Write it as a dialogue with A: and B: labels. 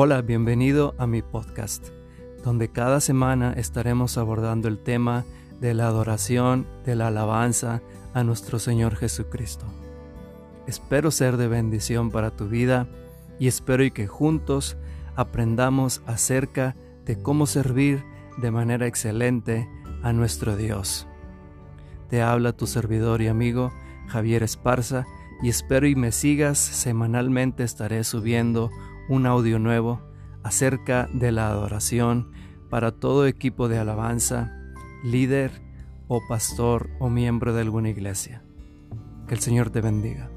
A: Hola, bienvenido a mi podcast, donde cada semana estaremos abordando el tema de la adoración, de la alabanza a nuestro Señor Jesucristo. Espero ser de bendición para tu vida y espero y que juntos aprendamos acerca de cómo servir de manera excelente a nuestro Dios. Te habla tu servidor y amigo Javier Esparza y espero y me sigas semanalmente estaré subiendo un audio nuevo acerca de la adoración para todo equipo de alabanza, líder o pastor o miembro de alguna iglesia. Que el Señor te bendiga.